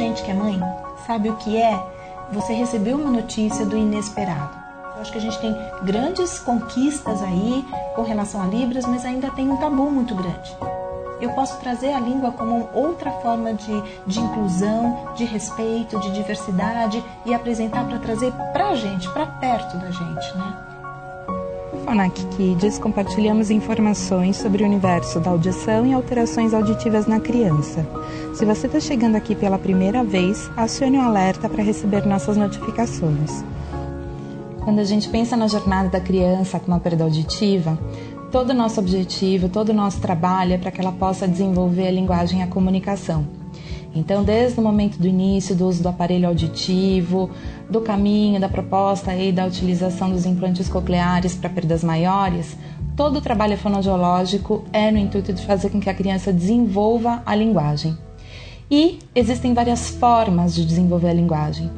gente que é mãe sabe o que é você receber uma notícia do inesperado. Eu acho que a gente tem grandes conquistas aí com relação a Libras, mas ainda tem um tabu muito grande. Eu posso trazer a língua como outra forma de, de inclusão, de respeito, de diversidade e apresentar para trazer para a gente, para perto da gente, né? FONAC Kids compartilhamos informações sobre o universo da audição e alterações auditivas na criança. Se você está chegando aqui pela primeira vez, acione o alerta para receber nossas notificações. Quando a gente pensa na jornada da criança com uma perda auditiva, todo o nosso objetivo, todo o nosso trabalho é para que ela possa desenvolver a linguagem e a comunicação. Então, desde o momento do início do uso do aparelho auditivo, do caminho, da proposta e da utilização dos implantes cocleares para perdas maiores, todo o trabalho fonoaudiológico é no intuito de fazer com que a criança desenvolva a linguagem. E existem várias formas de desenvolver a linguagem.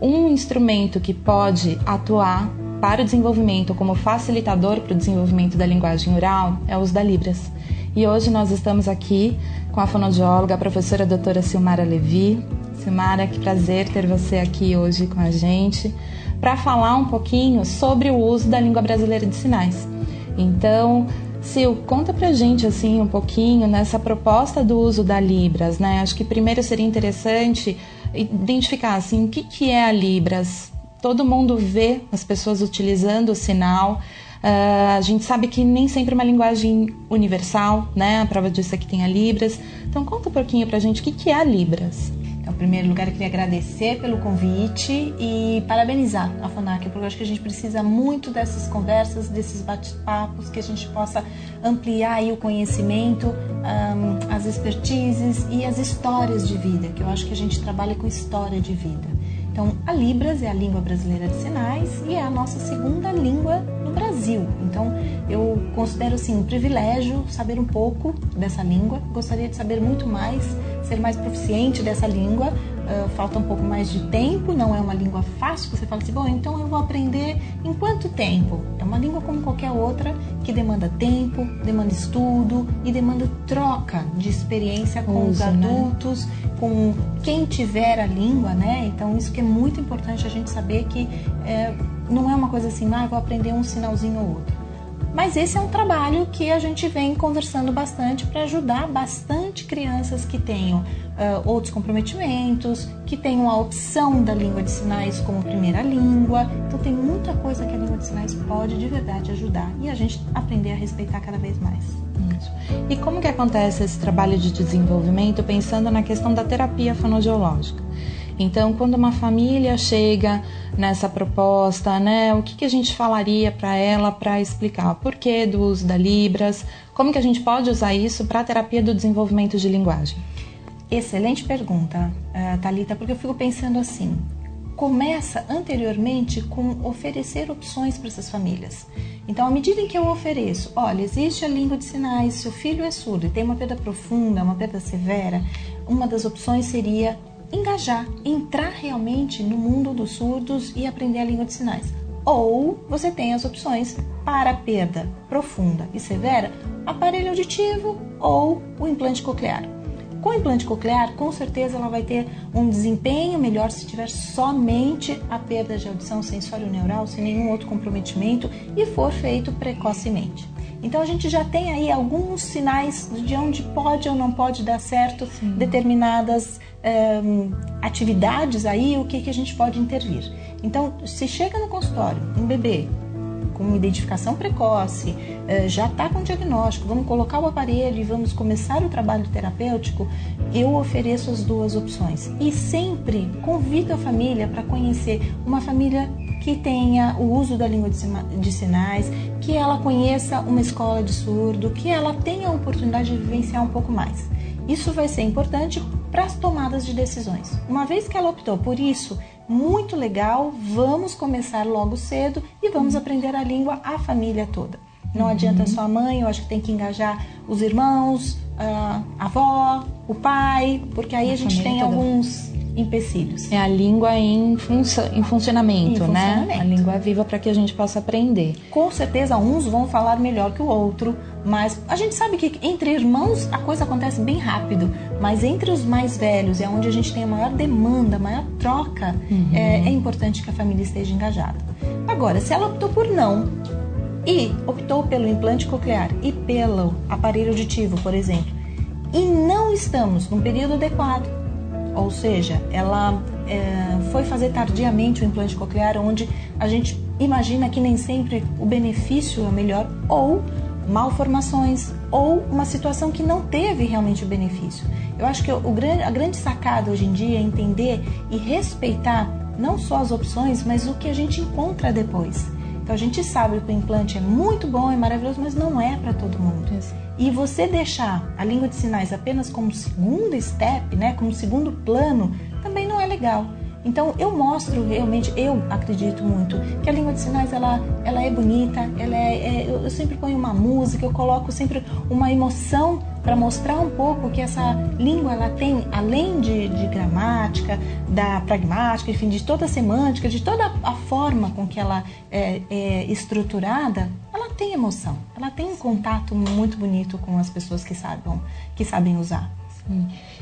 Um instrumento que pode atuar para o desenvolvimento como facilitador para o desenvolvimento da linguagem oral é o uso da Libras. E hoje nós estamos aqui com a fonoaudióloga, a professora doutora Silmara Levi. Silmara, que prazer ter você aqui hoje com a gente para falar um pouquinho sobre o uso da língua brasileira de sinais. Então, Sil, conta pra gente assim um pouquinho nessa proposta do uso da Libras, né? Acho que primeiro seria interessante identificar assim o que, que é a Libras. Todo mundo vê as pessoas utilizando o sinal, Uh, a gente sabe que nem sempre é uma linguagem universal, né? A prova disso é que tem a Libras. Então conta um pouquinho pra gente o que, que é a Libras. Então, em primeiro lugar, eu queria agradecer pelo convite e parabenizar a FONAC, porque eu acho que a gente precisa muito dessas conversas, desses bate-papos, que a gente possa ampliar o conhecimento, um, as expertises e as histórias de vida, que eu acho que a gente trabalha com história de vida. Então, a Libras é a língua brasileira de sinais e é a nossa segunda língua no Brasil. Então, eu considero assim um privilégio saber um pouco dessa língua. Gostaria de saber muito mais, ser mais proficiente dessa língua, uh, falta um pouco mais de tempo, não é uma língua fácil. Você fala assim, bom, então eu vou aprender em quanto tempo? É uma língua como qualquer outra que demanda tempo, demanda estudo e demanda troca de experiência com Uso, os né? adultos, né? com quem tiver a língua, né? Então isso que é muito importante a gente saber que é, não é uma coisa assim, ah, eu vou aprender um sinalzinho ou outro. Mas esse é um trabalho que a gente vem conversando bastante para ajudar bastante crianças que tenham uh, outros comprometimentos, que tenham a opção da língua de sinais como primeira língua. Então tem muita coisa que a língua de sinais pode de verdade ajudar e a gente aprender a respeitar cada vez mais. Isso. E como que acontece esse trabalho de desenvolvimento pensando na questão da terapia fonoaudiológica? Então, quando uma família chega nessa proposta, né, o que, que a gente falaria para ela para explicar o porquê do uso da Libras, como que a gente pode usar isso para a terapia do desenvolvimento de linguagem? Excelente pergunta, uh, Talita, porque eu fico pensando assim. Começa anteriormente com oferecer opções para essas famílias. Então, à medida em que eu ofereço, olha, existe a língua de sinais, seu filho é surdo e tem uma perda profunda, uma perda severa, uma das opções seria engajar, entrar realmente no mundo dos surdos e aprender a língua de sinais. Ou você tem as opções para perda profunda e severa, aparelho auditivo ou o implante coclear. Com o implante coclear, com certeza ela vai ter um desempenho melhor se tiver somente a perda de audição sensório-neural, sem nenhum outro comprometimento e for feito precocemente. Então a gente já tem aí alguns sinais de onde pode ou não pode dar certo Sim. determinadas um, atividades aí, o que, que a gente pode intervir. Então, se chega no consultório um bebê com identificação precoce, uh, já está com diagnóstico, vamos colocar o aparelho e vamos começar o trabalho terapêutico, eu ofereço as duas opções. E sempre convido a família para conhecer uma família que tenha o uso da língua de sinais, que ela conheça uma escola de surdo, que ela tenha a oportunidade de vivenciar um pouco mais. Isso vai ser importante para as tomadas de decisões. Uma vez que ela optou por isso, muito legal, vamos começar logo cedo e vamos uhum. aprender a língua a família toda. Não uhum. adianta só a mãe, eu acho que tem que engajar os irmãos, a avó, o pai, porque aí a, a gente tem toda. alguns empecilhos. É a língua em, funcio em, funcionamento, em né? funcionamento. A língua é viva para que a gente possa aprender. Com certeza, uns vão falar melhor que o outro, mas a gente sabe que entre irmãos a coisa acontece bem rápido, mas entre os mais velhos, é onde a gente tem a maior demanda, a maior troca, uhum. é, é importante que a família esteja engajada. Agora, se ela optou por não e optou pelo implante coclear e pelo aparelho auditivo, por exemplo, e não estamos num período adequado, ou seja, ela é, foi fazer tardiamente o implante coclear, onde a gente imagina que nem sempre o benefício é melhor, ou malformações, ou uma situação que não teve realmente o benefício. Eu acho que o, a grande sacada hoje em dia é entender e respeitar não só as opções, mas o que a gente encontra depois. Então a gente sabe que o implante é muito bom, é maravilhoso, mas não é para todo mundo. E você deixar a língua de sinais apenas como segundo step, né, como segundo plano, também não é legal. Então eu mostro realmente, eu acredito muito que a língua de sinais ela, ela é bonita, ela é, é eu sempre ponho uma música, eu coloco sempre uma emoção para mostrar um pouco que essa língua ela tem, além de, de gramática, da pragmática, enfim, de toda a semântica, de toda a forma com que ela é, é estruturada, ela tem emoção, ela tem um contato muito bonito com as pessoas que sabem, que sabem usar.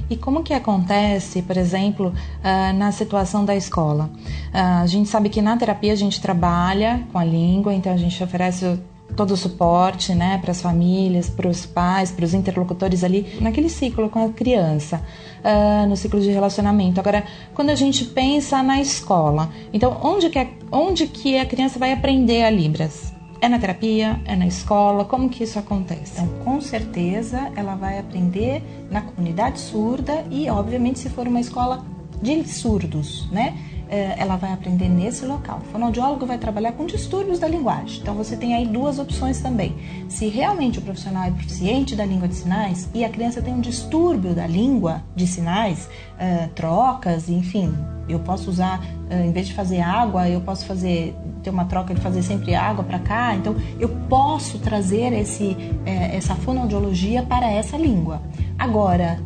E como que acontece, por exemplo, uh, na situação da escola? Uh, a gente sabe que na terapia a gente trabalha com a língua, então a gente oferece todo o suporte, né, para as famílias, para os pais, para os interlocutores ali naquele ciclo com a criança, uh, no ciclo de relacionamento. Agora, quando a gente pensa na escola, então onde que, é, onde que a criança vai aprender a Libras? É na terapia? É na escola? Como que isso acontece? Então, com certeza, ela vai aprender na comunidade surda e, obviamente, se for uma escola de surdos, né? É, ela vai aprender nesse local. O fonoaudiólogo vai trabalhar com distúrbios da linguagem. Então você tem aí duas opções também. Se realmente o profissional é proficiente da língua de sinais e a criança tem um distúrbio da língua de sinais, uh, trocas, enfim, eu posso usar, uh, em vez de fazer água, eu posso fazer ter uma troca de fazer sempre água para cá. Então eu posso trazer esse, eh, essa fonoaudiologia para essa língua. Agora,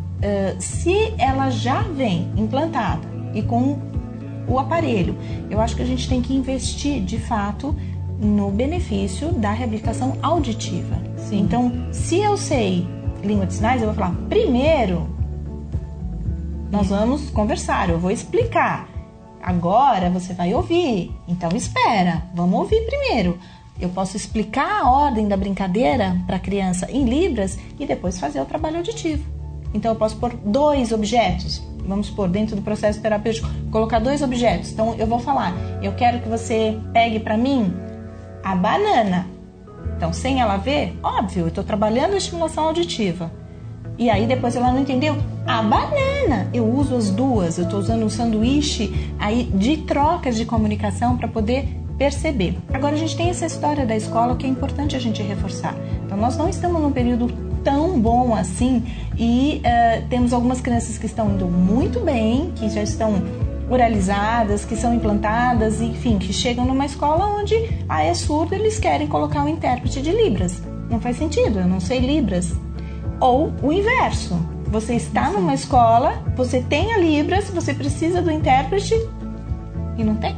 se ela já vem implantada e com o aparelho. Eu acho que a gente tem que investir de fato no benefício da reabilitação auditiva. Sim. Então, se eu sei língua de sinais, eu vou falar primeiro nós vamos conversar, eu vou explicar. Agora você vai ouvir. Então espera, vamos ouvir primeiro. Eu posso explicar a ordem da brincadeira para a criança em libras e depois fazer o trabalho auditivo. Então eu posso pôr dois objetos vamos supor, dentro do processo terapêutico, colocar dois objetos. Então eu vou falar, eu quero que você pegue para mim a banana. Então, sem ela ver, óbvio, eu estou trabalhando a estimulação auditiva. E aí depois ela não entendeu a banana. Eu uso as duas, eu estou usando um sanduíche aí de trocas de comunicação para poder perceber. Agora a gente tem essa história da escola que é importante a gente reforçar. Então nós não estamos num período tão bom assim e uh, temos algumas crianças que estão indo muito bem, que já estão oralizadas, que são implantadas, enfim, que chegam numa escola onde ah, é surdo, eles querem colocar um intérprete de Libras. Não faz sentido, eu não sei Libras. Ou o inverso. Você está numa escola, você tem a Libras, você precisa do intérprete e não tem.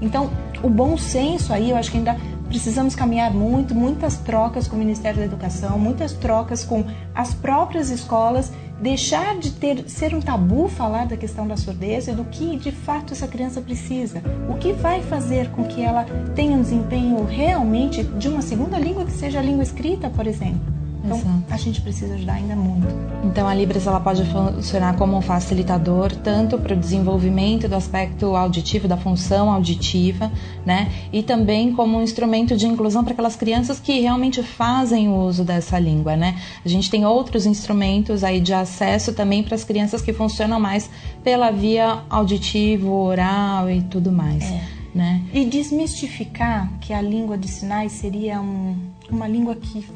Então, o bom senso aí, eu acho que ainda precisamos caminhar muito, muitas trocas com o Ministério da Educação, muitas trocas com as próprias escolas, deixar de ter ser um tabu falar da questão da surdez e do que de fato essa criança precisa. O que vai fazer com que ela tenha um desempenho realmente de uma segunda língua que seja a língua escrita, por exemplo. Então, Exato. a gente precisa ajudar ainda muito. Então, a Libras ela pode funcionar como um facilitador tanto para o desenvolvimento do aspecto auditivo, da função auditiva, né? E também como um instrumento de inclusão para aquelas crianças que realmente fazem o uso dessa língua, né? A gente tem outros instrumentos aí de acesso também para as crianças que funcionam mais pela via auditivo, oral e tudo mais. É. Né? E desmistificar que a língua de sinais seria um, uma língua que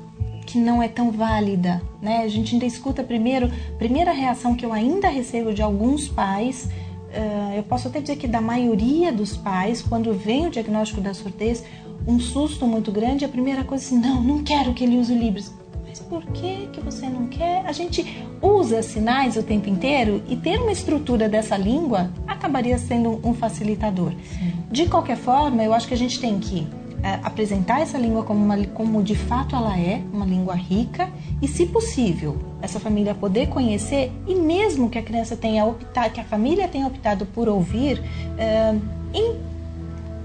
que não é tão válida, né? A gente ainda escuta primeiro, primeira reação que eu ainda recebo de alguns pais, uh, eu posso até dizer que da maioria dos pais, quando vem o diagnóstico da surdez, um susto muito grande, a primeira coisa é assim, não, não quero que ele use o Libras. Mas por que, que você não quer? A gente usa sinais o tempo inteiro e ter uma estrutura dessa língua acabaria sendo um facilitador. Sim. De qualquer forma, eu acho que a gente tem que apresentar essa língua como, uma, como de fato ela é, uma língua rica, e se possível, essa família poder conhecer, e mesmo que a criança tenha optado, que a família tenha optado por ouvir, é,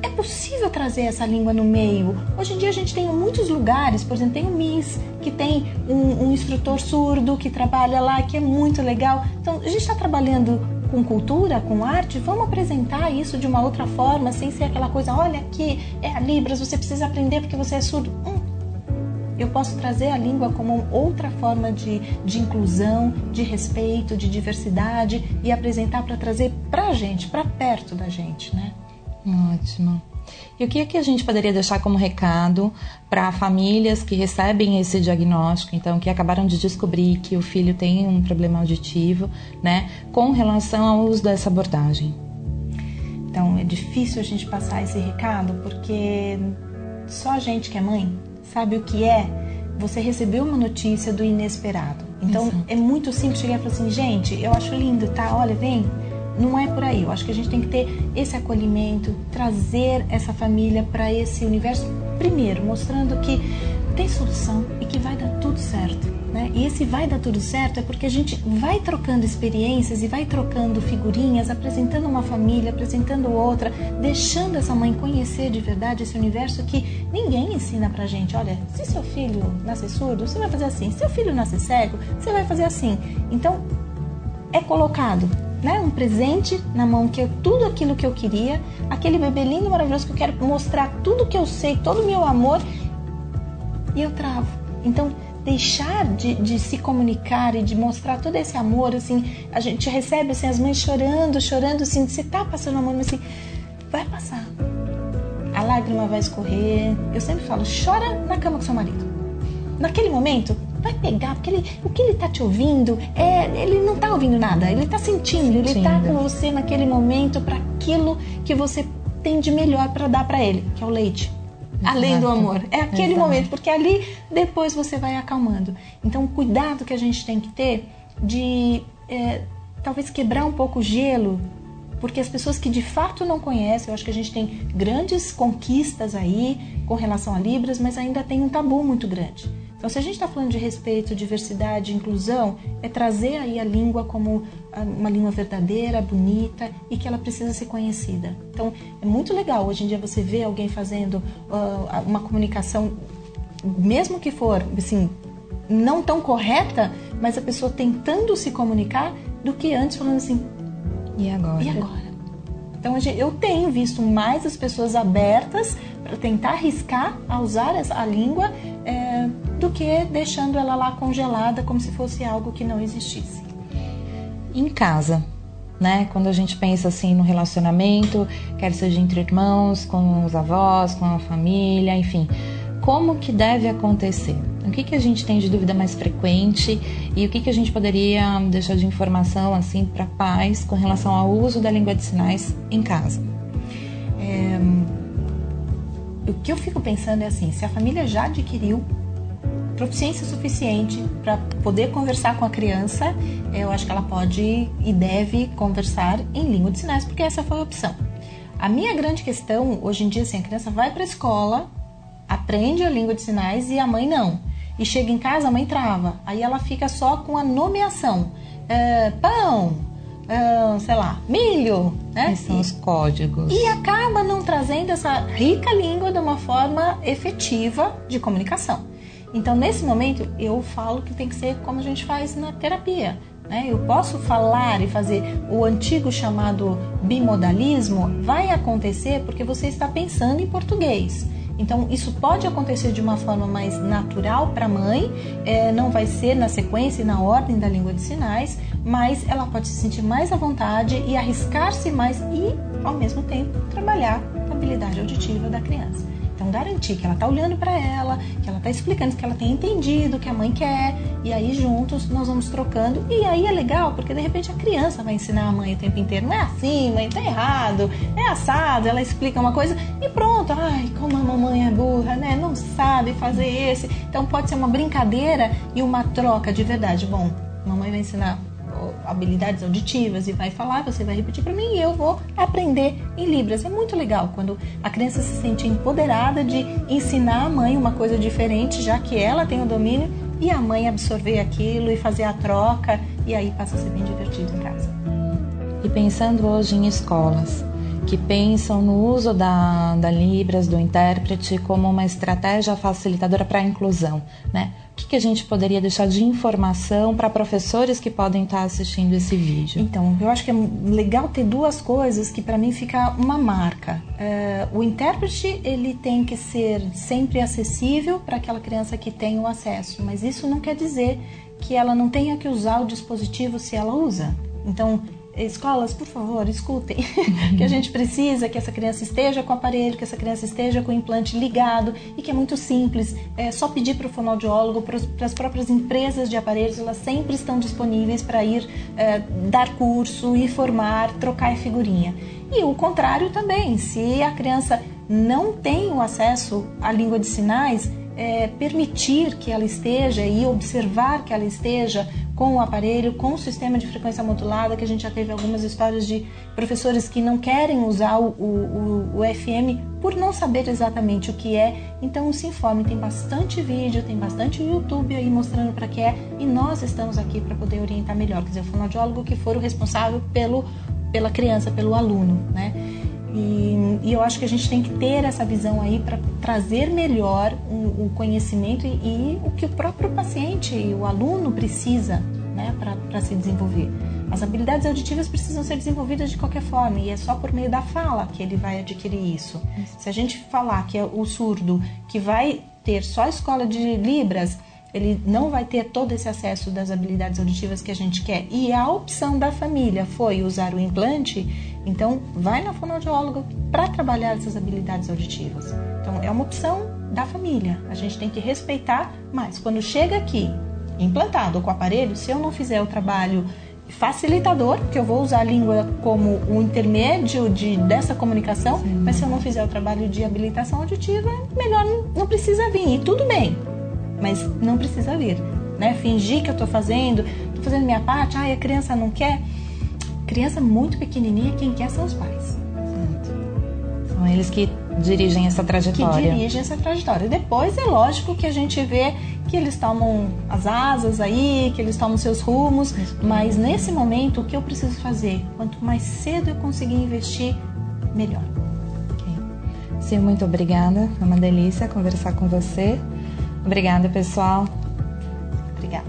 é possível trazer essa língua no meio. Hoje em dia a gente tem muitos lugares, por exemplo, tem o MIS, que tem um, um instrutor surdo que trabalha lá, que é muito legal. Então a gente está trabalhando com cultura, com arte, vamos apresentar isso de uma outra forma, sem ser aquela coisa, olha aqui, é a Libras, você precisa aprender porque você é surdo. Hum. Eu posso trazer a língua como outra forma de, de inclusão, de respeito, de diversidade e apresentar para trazer para a gente, para perto da gente, né? Ótimo. E o que é que a gente poderia deixar como recado para famílias que recebem esse diagnóstico, então que acabaram de descobrir que o filho tem um problema auditivo, né, com relação ao uso dessa abordagem? Então é difícil a gente passar esse recado porque só a gente que é mãe sabe o que é você receber uma notícia do inesperado. Então Exato. é muito simples chegar e falar assim, gente, eu acho lindo, tá? Olha, vem, não é por aí. Eu acho que a gente tem que ter esse acolhimento, trazer essa família para esse universo, primeiro, mostrando que tem solução e que vai dar tudo certo. Né? E esse vai dar tudo certo é porque a gente vai trocando experiências e vai trocando figurinhas, apresentando uma família, apresentando outra, deixando essa mãe conhecer de verdade esse universo que ninguém ensina pra gente. Olha, se seu filho nasce surdo, você vai fazer assim. Se seu filho nasce cego, você vai fazer assim. Então, é colocado né, um presente na mão que é tudo aquilo que eu queria, aquele bebê lindo, maravilhoso que eu quero mostrar tudo que eu sei, todo o meu amor, e eu travo. Então, deixar de, de, se comunicar e de mostrar todo esse amor, assim, a gente recebe assim, as mães chorando, chorando, assim, você tá passando amor, mas assim, vai passar. A lágrima vai escorrer. Eu sempre falo, chora na cama com seu marido. Naquele momento, vai pegar, porque ele, o que ele está te ouvindo, é, ele não está ouvindo nada, ele está sentindo, sentindo, ele está com você naquele momento para aquilo que você tem de melhor para dar para ele, que é o leite. Exato. Além do amor. É aquele Exato. momento, porque ali depois você vai acalmando. Então, o cuidado que a gente tem que ter de é, talvez quebrar um pouco o gelo porque as pessoas que de fato não conhecem, eu acho que a gente tem grandes conquistas aí com relação a Libras, mas ainda tem um tabu muito grande. Então, se a gente está falando de respeito, diversidade, inclusão, é trazer aí a língua como uma língua verdadeira, bonita e que ela precisa ser conhecida. Então, é muito legal hoje em dia você ver alguém fazendo uh, uma comunicação, mesmo que for, assim, não tão correta, mas a pessoa tentando se comunicar, do que antes falando assim, e agora? E agora? Então eu tenho visto mais as pessoas abertas para tentar arriscar a usar a língua é, do que deixando ela lá congelada como se fosse algo que não existisse. Em casa, né? Quando a gente pensa assim no relacionamento, quer seja entre irmãos, com os avós, com a família, enfim, como que deve acontecer? O que, que a gente tem de dúvida mais frequente e o que, que a gente poderia deixar de informação assim para pais com relação ao uso da língua de sinais em casa? É, o que eu fico pensando é assim: se a família já adquiriu proficiência suficiente para poder conversar com a criança, eu acho que ela pode e deve conversar em língua de sinais, porque essa foi a opção. A minha grande questão hoje em dia, assim, a criança vai para a escola, aprende a língua de sinais e a mãe não e chega em casa, a mãe trava. Aí ela fica só com a nomeação. É, pão, é, sei lá, milho, né? Esses são os códigos. E acaba não trazendo essa rica língua de uma forma efetiva de comunicação. Então, nesse momento, eu falo que tem que ser como a gente faz na terapia. Né? Eu posso falar e fazer o antigo chamado bimodalismo, vai acontecer porque você está pensando em português. Então, isso pode acontecer de uma forma mais natural para a mãe, é, não vai ser na sequência e na ordem da língua de sinais, mas ela pode se sentir mais à vontade e arriscar-se mais e, ao mesmo tempo, trabalhar a habilidade auditiva da criança. Garantir que ela está olhando para ela, que ela está explicando que ela tem entendido que a mãe quer, e aí juntos nós vamos trocando. E aí é legal, porque de repente a criança vai ensinar a mãe o tempo inteiro: não é assim, mãe, tá errado, é assado. Ela explica uma coisa e pronto. Ai, como a mamãe é burra, né? Não sabe fazer esse. Então pode ser uma brincadeira e uma troca de verdade. Bom, mamãe vai ensinar habilidades auditivas e vai falar, você vai repetir para mim e eu vou aprender em Libras. É muito legal quando a criança se sente empoderada de ensinar a mãe uma coisa diferente, já que ela tem o domínio, e a mãe absorver aquilo e fazer a troca, e aí passa a ser bem divertido em casa. E pensando hoje em escolas, que pensam no uso da, da Libras, do intérprete, como uma estratégia facilitadora para a inclusão. Né? O que, que a gente poderia deixar de informação para professores que podem estar assistindo esse vídeo? Então, eu acho que é legal ter duas coisas que para mim fica uma marca. É, o intérprete ele tem que ser sempre acessível para aquela criança que tem o acesso, mas isso não quer dizer que ela não tenha que usar o dispositivo se ela usa. Então, escolas, por favor, escutem, que a gente precisa que essa criança esteja com o aparelho, que essa criança esteja com o implante ligado e que é muito simples, é só pedir para o fonoaudiólogo, para as próprias empresas de aparelhos, elas sempre estão disponíveis para ir é, dar curso, ir formar, trocar figurinha. E o contrário também, se a criança não tem o acesso à língua de sinais, é, permitir que ela esteja e observar que ela esteja com o aparelho, com o sistema de frequência modulada, que a gente já teve algumas histórias de professores que não querem usar o, o, o, FM por não saber exatamente o que é. Então se informe, tem bastante vídeo, tem bastante YouTube aí mostrando para que é e nós estamos aqui para poder orientar melhor, quer dizer, o fonoaudiólogo que for o responsável pelo, pela criança, pelo aluno, né? E, e, eu acho que a gente tem que ter essa visão aí para trazer melhor o, o conhecimento e, e, o que o próprio paciente, o aluno precisa né, para se desenvolver. As habilidades auditivas precisam ser desenvolvidas de qualquer forma e é só por meio da fala que ele vai adquirir isso. Se a gente falar que é o surdo que vai ter só a escola de Libras, ele não vai ter todo esse acesso das habilidades auditivas que a gente quer. E a opção da família foi usar o implante, então, vai na fonoaudióloga para trabalhar essas habilidades auditivas. Então, é uma opção da família. A gente tem que respeitar, mas quando chega aqui, implantado com o aparelho, se eu não fizer o trabalho facilitador, que eu vou usar a língua como o intermédio de, dessa comunicação, Sim. mas se eu não fizer o trabalho de habilitação auditiva, melhor não, não precisa vir. E tudo bem, mas não precisa vir. Né? Fingir que eu estou fazendo, estou fazendo minha parte, ah, a criança não quer. Criança muito pequenininha, quem quer são os pais. São eles que dirigem essa trajetória. Que dirigem essa trajetória. Depois é lógico que a gente vê que eles tomam as asas aí, que eles tomam seus rumos, mas nesse momento o que eu preciso fazer? Quanto mais cedo eu conseguir investir, melhor. Okay. Sim, muito obrigada. É uma delícia conversar com você. Obrigada, pessoal. Obrigada.